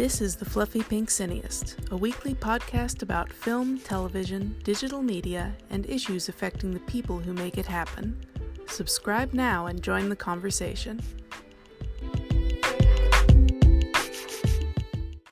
This is The Fluffy Pink Cinéaste, a weekly podcast about film, television, digital media, and issues affecting the people who make it happen. Subscribe now and join the conversation.